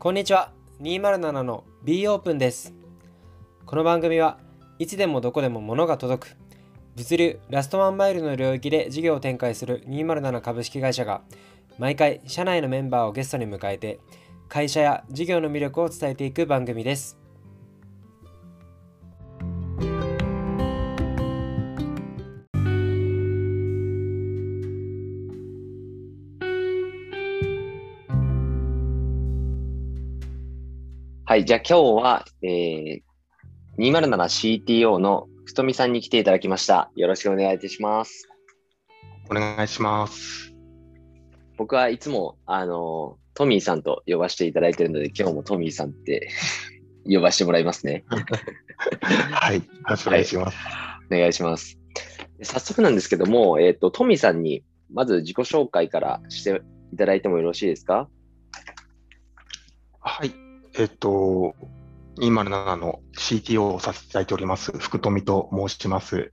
こんにちは。207の B オープンです。この番組はいつでもどこでも物が届く物流ラストワンマイルの領域で事業を展開する207株式会社が毎回社内のメンバーをゲストに迎えて会社や事業の魅力を伝えていく番組です。はい、じゃあ今日は、えー、207CTO の太美さんに来ていただきました。よろしくお願いいたします。お願いします。僕はいつも、あの、トミーさんと呼ばせていただいているので、今日もトミーさんって 呼ばせてもらいますね。はい、よろしくお願いします。はい、お願いします。早速なんですけども、えっ、ー、と、トミーさんにまず自己紹介からしていただいてもよろしいですか？はい。えっと、207の CTO をさせていただいております、福富と申します。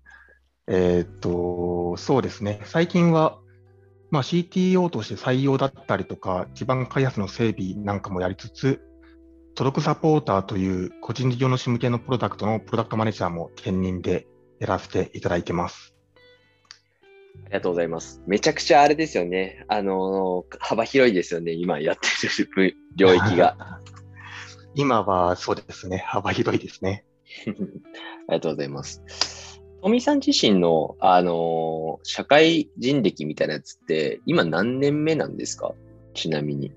えっと、そうですね、最近は、まあ、CTO として採用だったりとか、基盤開発の整備なんかもやりつつ、届くサポーターという個人事業主向けのプロダクトのプロダクトマネージャーも兼任でやらせていただいてます。ありがとうございます。めちゃくちゃあれですよね。あの幅広いですよね。今やってる領域が。今はそうですね、幅広いですね。ありがとうございます。富さん自身の、あのー、社会人歴みたいなやつって、今何年目なんですか？ちなみに。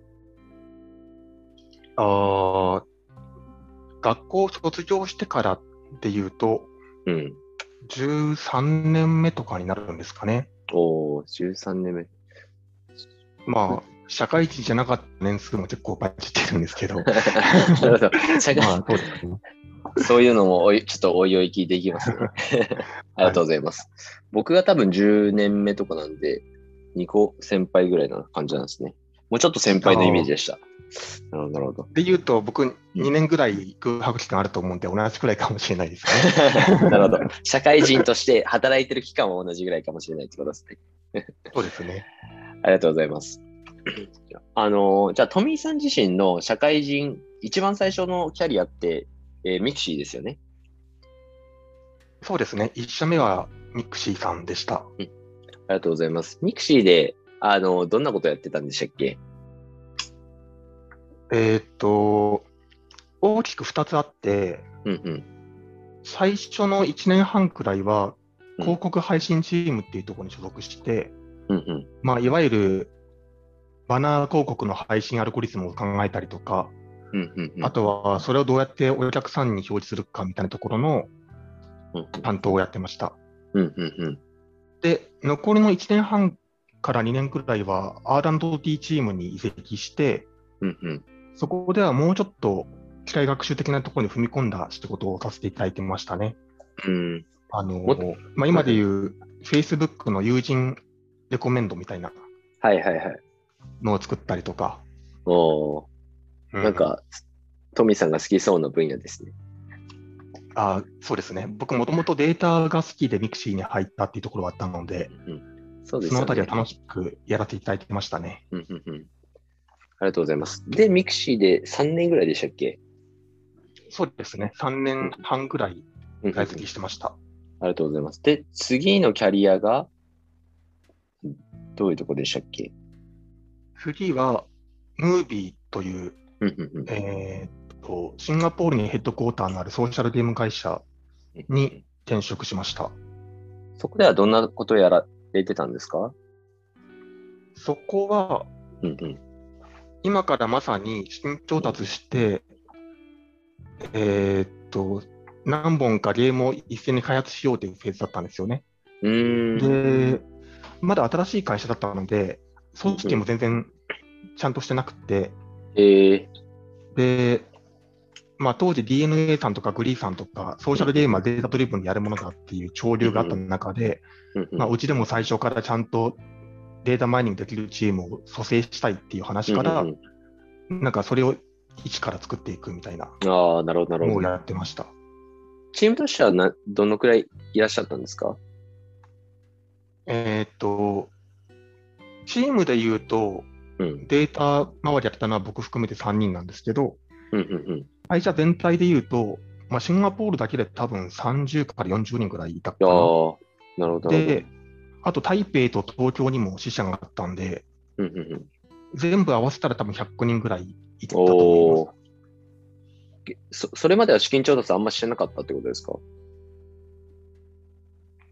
あ学校卒業してからっていうと、うん、13年目とかになるんですかね。おお、13年目。まあ、社会人じゃなかった年数も結構バチってるんですけど。なるほど。社会、まあ、そうですね。そういうのもおい、ちょっとおいおい聞いていきますね。ありがとうございます。はい、僕が多分10年目とかなんで、2個先輩ぐらいな感じなんですね。もうちょっと先輩のイメージでした。なるほど、なるほど。で言うと、僕、2年ぐらい空白期間あると思うんで、同じくらいかもしれないですね。なるほど。社会人として働いてる期間は同じぐらいかもしれないってことですね。そうですね。ありがとうございます。あの、じゃあ、富井さん自身の社会人、一番最初のキャリアって、えー、ミクシーですよね。そうですね。一社目はミクシーさんでした。うん。ありがとうございます。ミクシーで、あの、どんなことやってたんでしたっけ？えー、っと、大きく2つあって、うんうん、最初の1年半くらいは、広告配信チームっていうところに所属して、うんうん、まあ、いわゆるバナー広告の配信アルゴリズムを考えたりとか、うんうんうん、あとはそれをどうやってお客さんに表示するかみたいなところの担当をやってました。うんうんうん、で、残りの1年半から2年くらいは R&D チームに移籍して、うんうん、そこではもうちょっと機械学習的なところに踏み込んだ仕事をさせていただいてましたね。うん。あのまあ、今でいう Facebook の友人レコメンドみたいな、はいはいはい、のを作ったりとか。おうん、なんか、トミーさんが好きそうな分野ですね。あそうですね。僕もともとデータが好きで mixi に入ったっていうところはあったので、うん、そうです、ね、そのあたりは楽しくやらせていただいてましたね。うんうんうん。ありがとうございます。で、ミクシーで3年ぐらいでしたっけ？そうですね。3年半ぐらい在籍してました、うんうん。ありがとうございます。で、次のキャリアが、どういうとこでしたっけ？次は、ムービーという、えー、とシンガポールにヘッドクォーターのあるソーシャルゲーム会社に転職しました。そこではどんなことをやられてたんですか？そこは、うんうん、今からまさに資金調達して、えー、っと、何本かゲームを一斉に開発しようというフェーズだったんですよね。で、まだ新しい会社だったので、組織も全然ちゃんとしてなくて、えー、で、まあ、当時 DNA さんとかグリーさんとかソーシャルゲームはデータドリブンでやるものだっていう潮流があった中で、まあ、うちでも最初からちゃんとデータマイニングできるチームを蘇生したいっていう話から、なんかそれを一から作っていくみたいなあなるほどなるほど。をやってました。チームとしてはなどのくらいいらっしゃったんですか？えー、っと、チームで言うと、データ周りやったのは僕含めて3人なんですけど、会社全体で言うと、まあ、シンガポールだけで多分30から40人ぐらいいたかな。なるほど。で、あと台北と東京にも支社があったんで、全部合わせたら多分100人ぐらいいたと思います。そそれまでは資金調達あんましてなかったってことですか？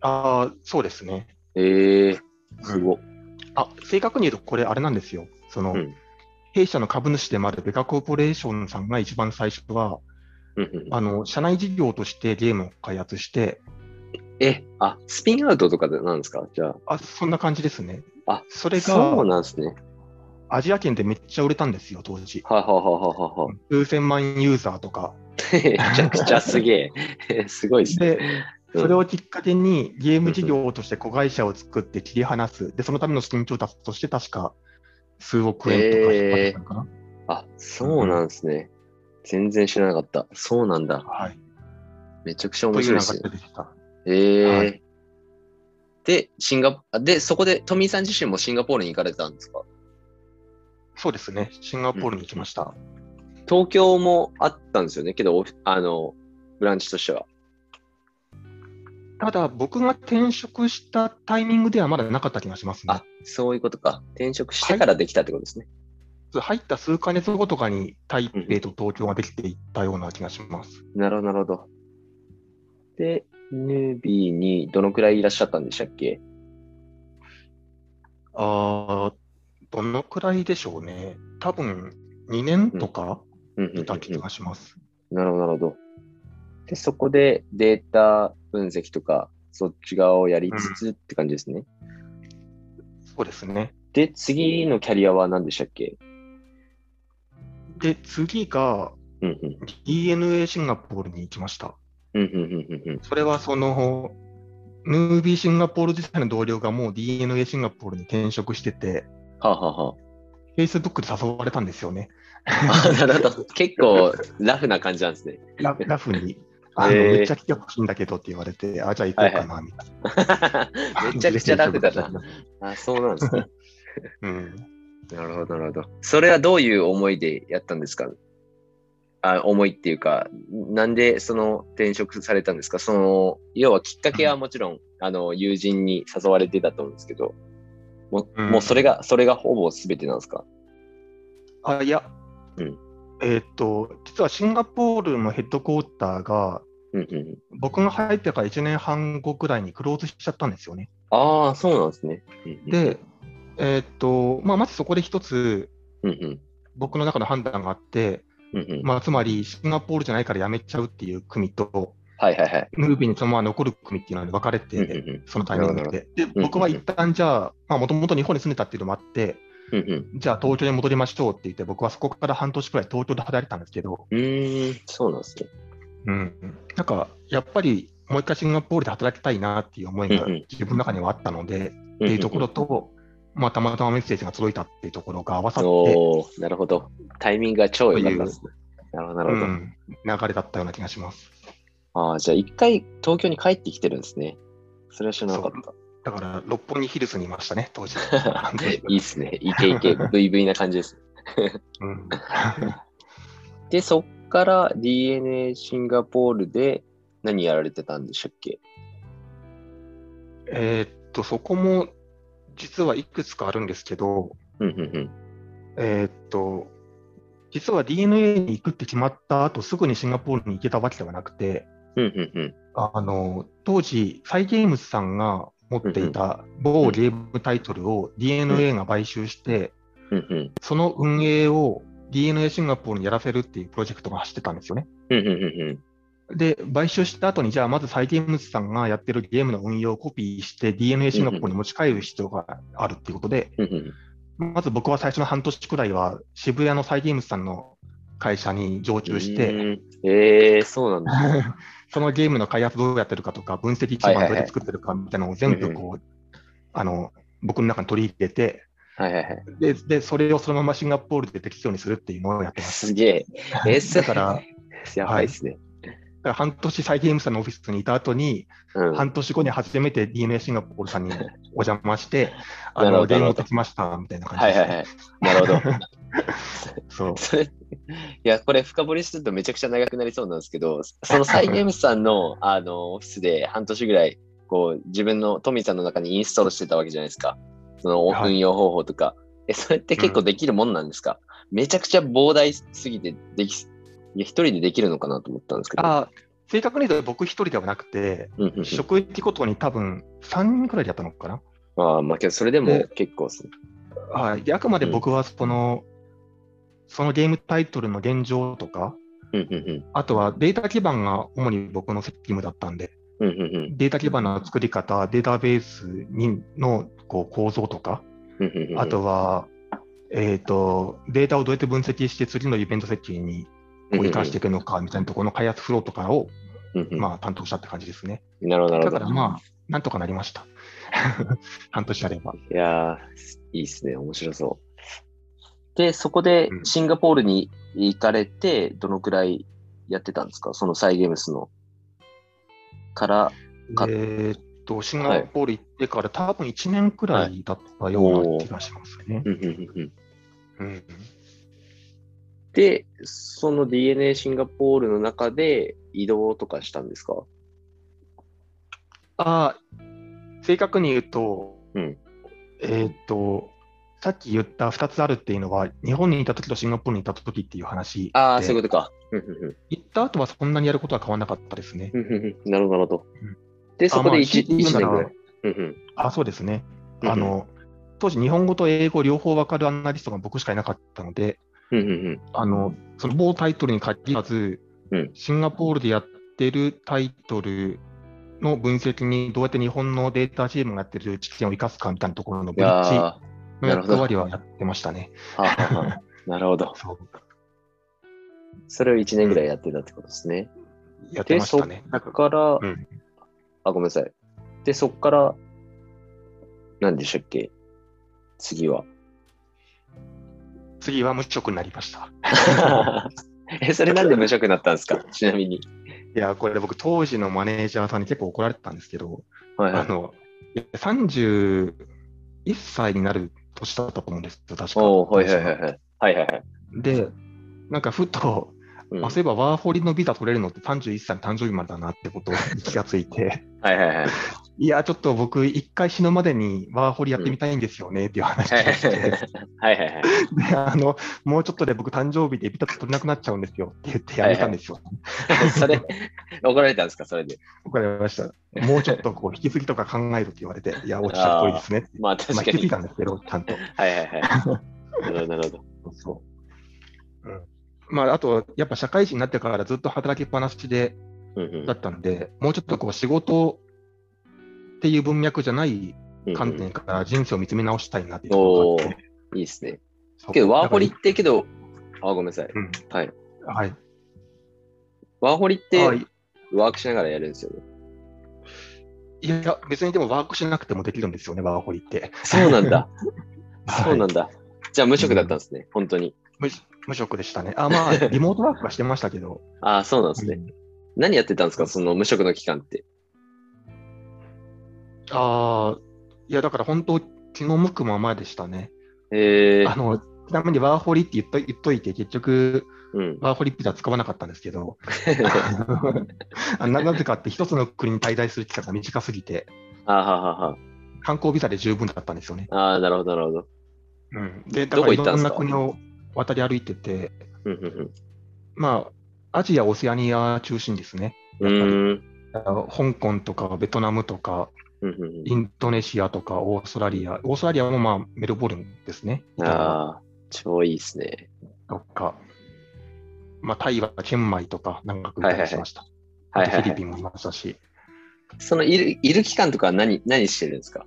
ああ、そうですね。ええー、すご、うん、あ、正確に言うとこれあれなんですよ。その、うん、弊社の株主でもあるベカコーポレーションさんが一番最初は、あの、社内事業としてゲームを開発して、え、あ、スピンアウトとかでなんですか？じゃあ。あ、そんな感じですね。あ、それが、そうなんですね。アジア圏でめっちゃ売れたんですよ、当時。はははははは。数千万ユーザーとか。めちゃくちゃすげえ。すごいですね。で、それをきっかけにゲーム事業として子会社を作って切り離す。で、そのための資金調達として確か数億円とか引っ張ったかな？えー、あ、そうなんですね。全然知らなかった。そうなんだ。はい。めちゃくちゃ面白いですね。えー、はい、で、シンガで、そこで、富井さん自身もシンガポールに行かれたんですか？そうですね。シンガポールに行きました。うん、東京もあったんですよね？けど、あの、ブランチとしては。ただ、僕が転職したタイミングではまだなかった気がしますね。あ、そういうことか。転職してからできたってことですね。はい、入った数ヶ月後とかに台北と東京ができていったような気がします。うん、なるほど、なるほど。で、ヌービーにどのくらいいらっしゃったんでしたっけ？ああ、どのくらいでしょうね。多分2年とかいた気がします。なるほど、なるほど。で、そこでデータ分析とか、そっち側をやりつつって感じですね。うん、そうですね。で、次のキャリアは何でしたっけ？で、次が DNA シンガポールに行きました。それはその、ヌービーシンガポール自体の同僚がもう DNA シンガポールに転職してて、はあ、ははあ、Facebook で誘われたんですよね。結構ラフな感じなんですね。ララフに。あの、めっちゃ来てほしいんだけどって言われて、あ、じゃあ行こうかな、みたいな。めちゃくちゃラフだな。あ、そうなんですね。うん。なるほど、なるほど。それはどういう思いでやったんですか？あ思いっていうか、なんでその転職されたんですか？その、要はきっかけはもちろん、うん、あの、友人に誘われてたと思うんですけど、もう,、もうそれが、それがほぼ全てなんですか？あ、いや、うん。えっ、と、実はシンガポールのヘッドクォーターが、うんうん、僕が入ってから1年半後くらいにクローズしちゃったんですよね。ああ、そうなんですね。で、えっ、と、まあ、まずそこで一つ、うんうん、僕の中の判断があって、うんうん、まあ、つまりシンガポールじゃないからやめちゃうっていう組と、はいはいはい、ムービーにそのまま残る組っていうのに分かれて、うんうん、そのタイミングで。で、僕は一旦じゃあ、もともと日本に住んでたっていうのもあって、うんうん、じゃあ東京に戻りましょうって言って、僕はそこから半年くらい東京で働いてたんですけど、うん、そうなんですね。うん、なんかやっぱりもう一回シンガポールで働きたいなっていう思いが自分の中にはあったので、っていうところと、まあ、たまたまメッセージが届いたっていうところが合わさって、なるほど。タイミングが超良かったですね。なるほど、なるほど、うん。流れだったような気がします。ああ、じゃあ一回東京に帰ってきてるんですね。それは知らなかった。だから、六本木ヒルズにいましたね、当時。いいっすね。イケイケ、VV な感じです。うん、で、そっから DNA シンガポールで何やられてたんでしたっけ？えー、っと、そこも実はいくつかあるんですけど、えー、っと、実は DNA に行くって決まった後、すぐにシンガポールに行けたわけではなくて、あの当時、サイ・ゲームズさんが持っていた某ゲームタイトルを DNA が買収して、その運営を DNA シンガポールにやらせるっていうプロジェクトが走ってたんですよね。で、買収した後に、じゃあまずサイ・ゲームズさんがやってるゲームの運用をコピーして DNA シンガポールに持ち帰る必要があるっていうことで、まず僕は最初の半年くらいは渋谷のサイ・ゲームズさんの会社に常駐して、えー、そうなんだ。そのゲームの開発どうやってるかとか、分析基盤どうやって作ってるかみたいなのを全部こう、あの、僕の中に取り入れて、はいはいはい。で、で、それをそのままシンガポールで適用にするっていうのをやってます。すげえ。え ー、だから、やばいですね。だ半年サイゲームさんのオフィスにいた後に、うん、半年後に初めて DNA シンガポールさんにお邪魔して、あの、電話をきましたみたいな感じで、はいはいはい。なるほど。そう。それ、いや、これ深掘りするとめちゃくちゃ長くなりそうなんですけど、そのサイゲームさんのあのオフィスで半年ぐらい、こう、自分のトミーさんの中にインストールしてたわけじゃないですか。その運用方法とか。はい、え、それって結構できるもんなんですか、うん、めちゃくちゃ膨大すぎてでき、いや、一人でできるのかなと思ったんですけど。あ正確に言うと僕一人ではなくて、職域ごとに多分3人くらいでやったのかな？ああ、まあけどそれでも結構すはい。で、あくまで僕はその、うん、そのゲームタイトルの現状とか、あとはデータ基盤が主に僕の責務だったんで、データ基盤の作り方、データベースにのこう構造とか、あとは、えーと、データをどうやって分析して次のイベント設計に生かしていくのかみたいなところの開発フローとかを、まあ、担当したって感じですね。なるほど。だからまあ、なんとかなりました。半年あれば。いやいいですね。面白そう。で、そこでシンガポールに行かれて、どのくらいやってたんですか？そのサイゲームスの。からえー、っと、シンガポール行ってから、多分1年くらいだったような気がしますね。うんで、その DNA シンガポールの中で移動とかしたんですか？あ正確に言うと、うん、えっ、と、さっき言った2つあるっていうのは、日本にいた時とシンガポールにいた時っていう話ああ、そういうことか。行った後はそんなにやることは変わらなかったですね。なるほど、なるほど。で、そこで 1,、1年ぐらい。あ、そうですね。あの、当時、日本語と英語両方分かるアナリストが僕しかいなかったので、あのその某タイトルに限らず、うん、シンガポールでやってるタイトルの分析にどうやって日本のデータチームがやってる知見を生かすかみたいなところのブリッジの役割はやってましたね。なるほど。それを1年ぐらいやってたってことですね。やってましたね。そこから、うん、あ、ごめんなさい。で、そこから、何でしたっけ？次は。次は無職になりました。え、それなんで無職になったんですか？ちなみに。いや、これ僕、当時のマネージャーさんに結構怒られてたんですけど、はいはい、あの31歳になる年だったと思うんですよ、確か。はいはいはい。はいはいはい。で、なんかふと、うん、あそういえばワーホリのビザ取れるのって31歳の誕生日までだなってことに気がついて、はいはいはい。いや、ちょっと僕、一回死ぬまでにワーホリやってみたいんですよね、っていう話をして、はいはいはい。で、あの、もうちょっとで僕誕生日でビザ取れなくなっちゃうんですよって言ってやめたんですよ。はいはい、それ、怒られたんですか、それで。怒られました。もうちょっとこう引き継ぎとか考えるって言われて、いや、おっしゃる通りですね。まあ、確かに。まあ、引き継いだんですけど、ちゃんと。はいはいはい。なるほど、なるほど。そう。うんまあ、あと、やっぱ社会人になってからずっと働きっぱなしで、だったんで、もうちょっとこう仕事っていう文脈じゃない観点から人生を見つめ直したいなっていうところがあって。いいですね。けど、ワーホリってけど、あ、ごめんなさい。うん、はい。はい。ワーホリって、ワークしながらやるんですよね。いや、別にでもワークしなくてもできるんですよね、ワーホリって。そうなんだ。そうなんだ。じゃあ無職だったんですね、うん、本当に。無職でしたね。あ、まあ、リモートワークはしてましたけど。あそうなんですね、うん。何やってたんですか、その無職の期間って。ああ、いや、だから本当、気の向くままでしたね。えー、あの、ちなみにワーホリって言っと言っといて、結局、うん、ワーホリピザ使わなかったんですけど、ななぜかって一つの国に滞在する期間が短すぎて、あははは。観光ビザで十分だったんですよね。ああ、なるほど、なるほど。うん、で、だからいろんな国を渡り歩いてて、まあ、アジア、オセアニア中心ですね。やっぱり。香港とかベトナムとか、インドネシアとかオーストラリア、オーストラリアもまあメルボルンですね。ああ、超いいですね。とか、まあ、タイはチェンマイとか長く行ったりしました。はいはいはい、フィリピンもいましたし。そのいるいる期間とか何何してるんですか？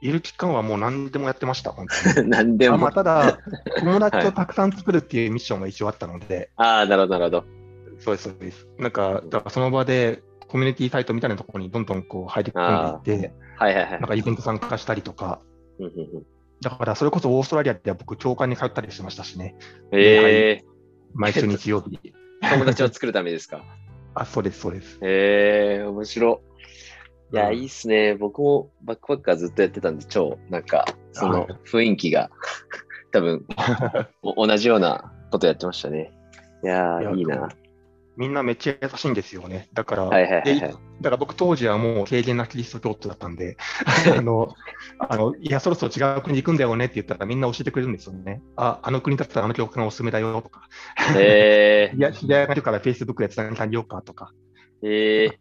いる期間はもう何でもやってました、本当に。何でも。まあ、ただ、友達をたくさん作るっていうミッションが一応あったので。ああ、なるほど、なるほど。そうです、そうです。なんか、だからその場でコミュニティサイトみたいなところにどんどんこう入り込んでいって、はいはいはい、なんかイベント参加したりとか。だからそれこそオーストラリアでは僕、教会に通ったりしましたしね。えー、毎週日曜日。友達を作るためですか？あ、そうです、そうです。へえー、面白。いや、いいっすね。僕もバックパッカーずっとやってたんで、超、なんか、その雰囲気が、多分、同じようなことやってましたね。いやー、いいな。みんなめっちゃ優しいんですよね。だから、はいはいはい、はい、だから僕当時はもう軽減なキリスト教徒だったんで、あの、あの、いや、そろそろ違う国に行くんだよねって言ったらみんな教えてくれるんですよね。あ、あの国だったらあの教会がおすすめだよとか。へえー。いや、知り合いがいるから Facebook でつなげようかとか。へえー。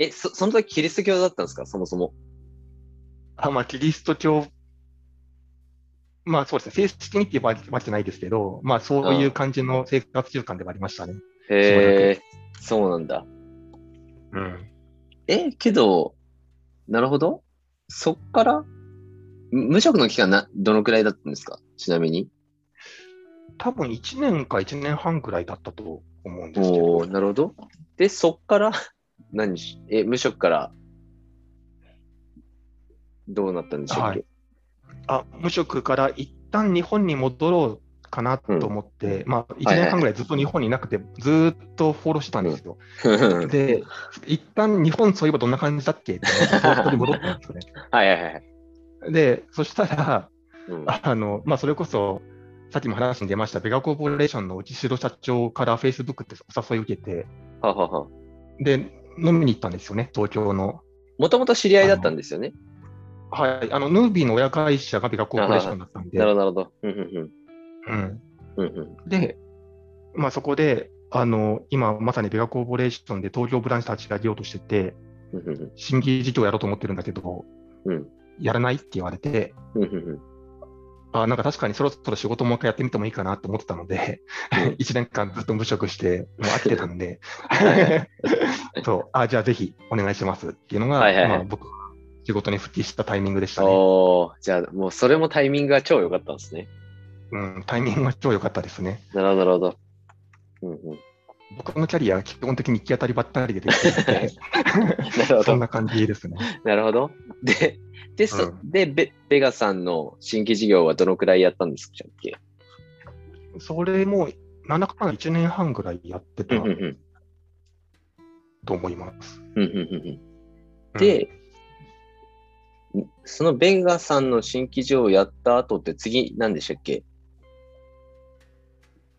え、そ、その時キリスト教だったんですか？そもそも。あ、まあ、キリスト教、まあそうですね、正式にって言わけじゃないですけど、まあそういう感じの生活習慣ではありましたね。へえ、そうなんだ。うん。え、けど、なるほど。そっから、無職の期間な、どのくらいだったんですか？ちなみに。多分1年か1年半くらいだったと思うんですけど。おなるほど。で、そっから 何し、え、無職からどうなったんでしょうか、はい、あ無職から一旦日本に戻ろうかなと思って、うん、まあ、1年半ぐらいずっと日本にいなくて、ずっとフォローしてたんですよ。で、一旦日本そういえばどんな感じだっけ？って、に戻ったんですよね。はいはいはい。で、そしたら、うん、あのまあ、それこそ、さっきも話に出ました、ベガコーポレーションの内城社長からフェイスブックってお誘い受けて、はははで、飲みに行ったんですよね、東京の。もともと知り合いだったんですよね。はい、あの、ヌービーの親会社がビガコーポレーションだったんで。なるほど、うん。うん。で、まあそこで、あの、今まさにビガコーポレーションで東京ブランチ立ち上げようとしてて、新規事業やろうと思ってるんだけど、うん、やらないって言われて、あなんか確かにそろそろ仕事もう一回やってみてもいいかなと思ってたので、1年間ずっと無職して、もう飽きてたんで、そう、あじゃあぜひお願いしますっていうのが、はいはいはい、まあ、僕仕事に復帰したタイミングでしたね。おじゃあもうそれもタイミングが超良かったんですね。うん、タイミングが超良かったですね。なるほど、なるほど。うんうん、僕のキャリアは基本的に行き当たりばったりでできてて そんな感じですね。なるほど。で、で、そ、うん、でベ、ベガさんの新規事業はどのくらいやったんですかっけそれも、なんだかんだ1年半ぐらいやってたと思います。で、そのベガさんの新規事業をやった後って次何でしたっけ？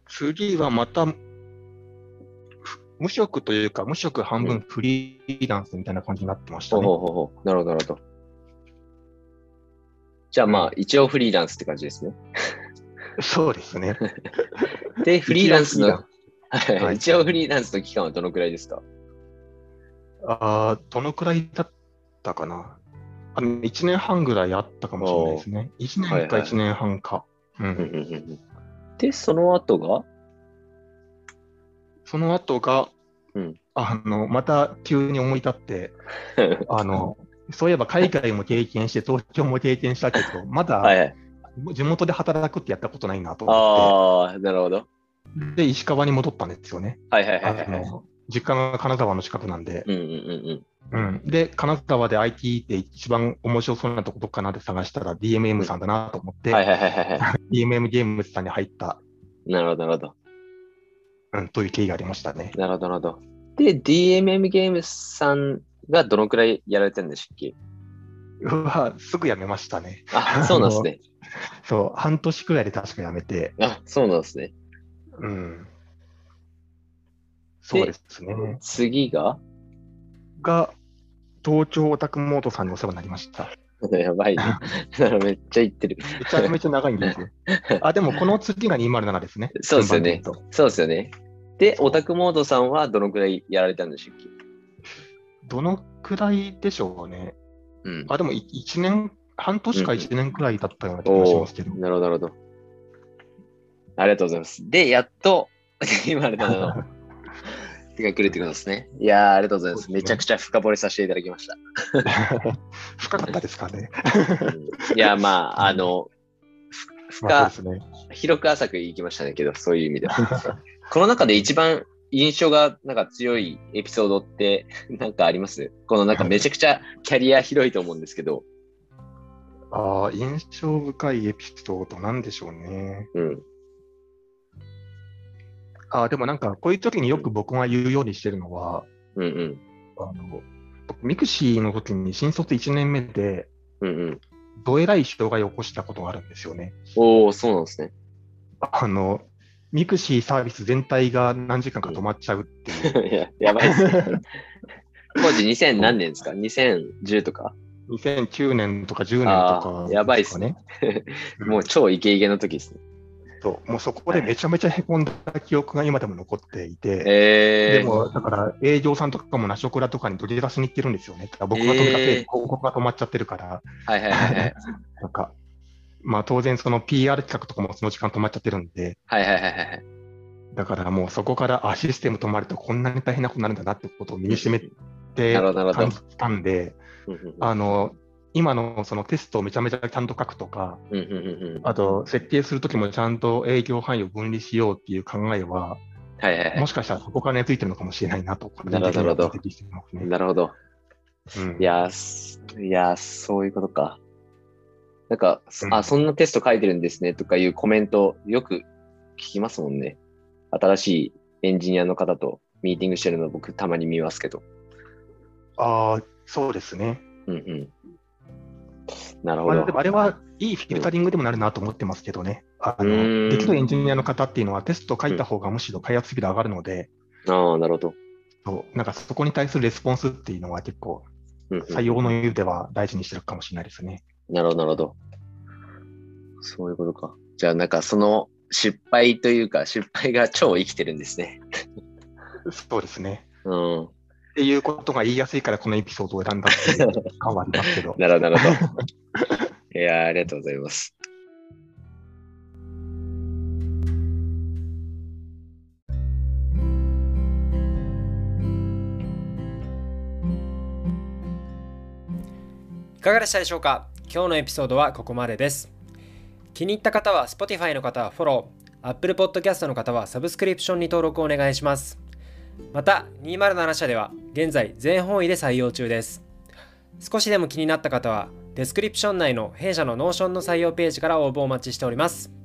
次はまた、無職というか、無職半分フリーランスみたいな感じになってましたね。ほうほうほうなるほど、なるほど。じゃあまあ、一応フリーランスって感じですね。そうですね。で、フリーランスの、はい、一応フリーランスの期間はどのくらいですか？ああ、どのくらいだったかな。あの1年半ぐらいあったかもしれないですね。1年か1年半か。で、その後が？その後が、うん、あの、また急に思い立って、あの、そういえば海外も経験して、東京も経験したけど、まだ地元で働くってやったことないなと思って。ああ、なるほど。で、石川に戻ったんですよね。はいはいはい、はい、実家が金沢の近くなんで。うんうんうんうん。で、金沢で IT って一番面白そうなとこどっかなって探したら DMM さんだなと思って。DMM ゲームズさんに入った。なるほど、なるほど。うん、という経緯がありましたね。なるほど、なるほど。で、DMM ゲームズさんがどのくらいやられてるんでしたっけ？うわ、すぐ辞めましたね。あ、そうなんですね。そう、半年くらいで確か辞めて。あ、そうなんですね。うん。そうですね。次が？が、東京オタクモードさんにお世話になりました。やばいね。めっちゃ言ってる。めちゃめちゃ長いんですよ。あ、でもこの次が207ですね。そうですよね。そうですよね。で、オタクモードさんはどのくらいやられたんでしょうかどのくらいでしょうね。うん、あ、でも1年、半年か1年くらいだったような気がしますけど。うん、なるほど、なるほど。ありがとうございます。で、やっと、言われたの手がくるってことですね。いやー、ありがとうございます。すね、めちゃくちゃ深掘りさせていただきました。深かったですかね。いや、まあ、あの、深、ね、広く浅くいきましたねけど、そういう意味では。この中で一番印象がなんか強いエピソードって なんかあります？このなんかめちゃくちゃキャリア広いと思うんですけど。ああ、印象深いエピソードなんでしょうね。うん。あでもなんか、こういう時によく僕が言うようにしてるのは、うんうん。あの、僕、 mixi の時に新卒1年目で、うんうん。どえらい障害を起こしたことがあるんですよね。おおそうなんですね。あの、 mixi サービス全体が何時間か止まっちゃうっていう。いや、やばいですね。当時2000何年ですか ?2010 とか？2009年とか10年とか、ね、やばいっすね。もう超イケイケの時ですね。そうもうそこでめちゃめちゃへこんだ記憶が今でも残っていて、えー、でもだから営業さんとかもナショクラとかに取り出しに行ってるんですよね。僕が取り出せ、広告が止まっちゃってるから、はいはいはい、なんか、まあ当然その PR 企画とかもその時間止まっちゃってるんで、はいはいはいはい。だからもうそこからあシステム止まるとこんなに大変なことになるんだなってことを身にしめて感じたんで、あの今のそのテストをめちゃめちゃちゃんと書くとか、あと設計するときもちゃんと営業範囲を分離しようっていう考えは、はいはいはい、もしかしたらそこから根付いてるのかもしれないなと、なるほど。なるほど。うん、いや、いや、そういうことか。なんか、うん、あ、そんなテスト書いてるんですねとかいうコメントよく聞きますもんね。新しいエンジニアの方とミーティングしてるの僕たまに見ますけど。ああ、そうですね。うんうん。なるほど。まあ、れはいいフィルタリングでもなるなと思ってますけどね。あのできるエンジニアの方っていうのはテスト書いた方がむしろ開発スピード上がるので、うん、ああ、なるほど。そうなんかそこに対するレスポンスっていうのは結構、採用の上では大事にしてるかもしれないですね。なるほど、なるほど。そういうことか。じゃあ、なんかその失敗というか、失敗が超生きてるんですね。そうですね。うん。っていうことが言いやすいから、このエピソードを選んだっていう感はありますけど。なるほど、なるほど。いや、ありがとうございます。いかがでしたでしょうか？今日のエピソードはここまでです。気に入った方は Spotify の方はフォロー、Apple Podcast の方はサブスクリプションに登録をお願いします。また、207社では現在全方位で採用中です。少しでも気になった方は、デスクリプション内の弊社の Notion の採用ページから応募お待ちしております。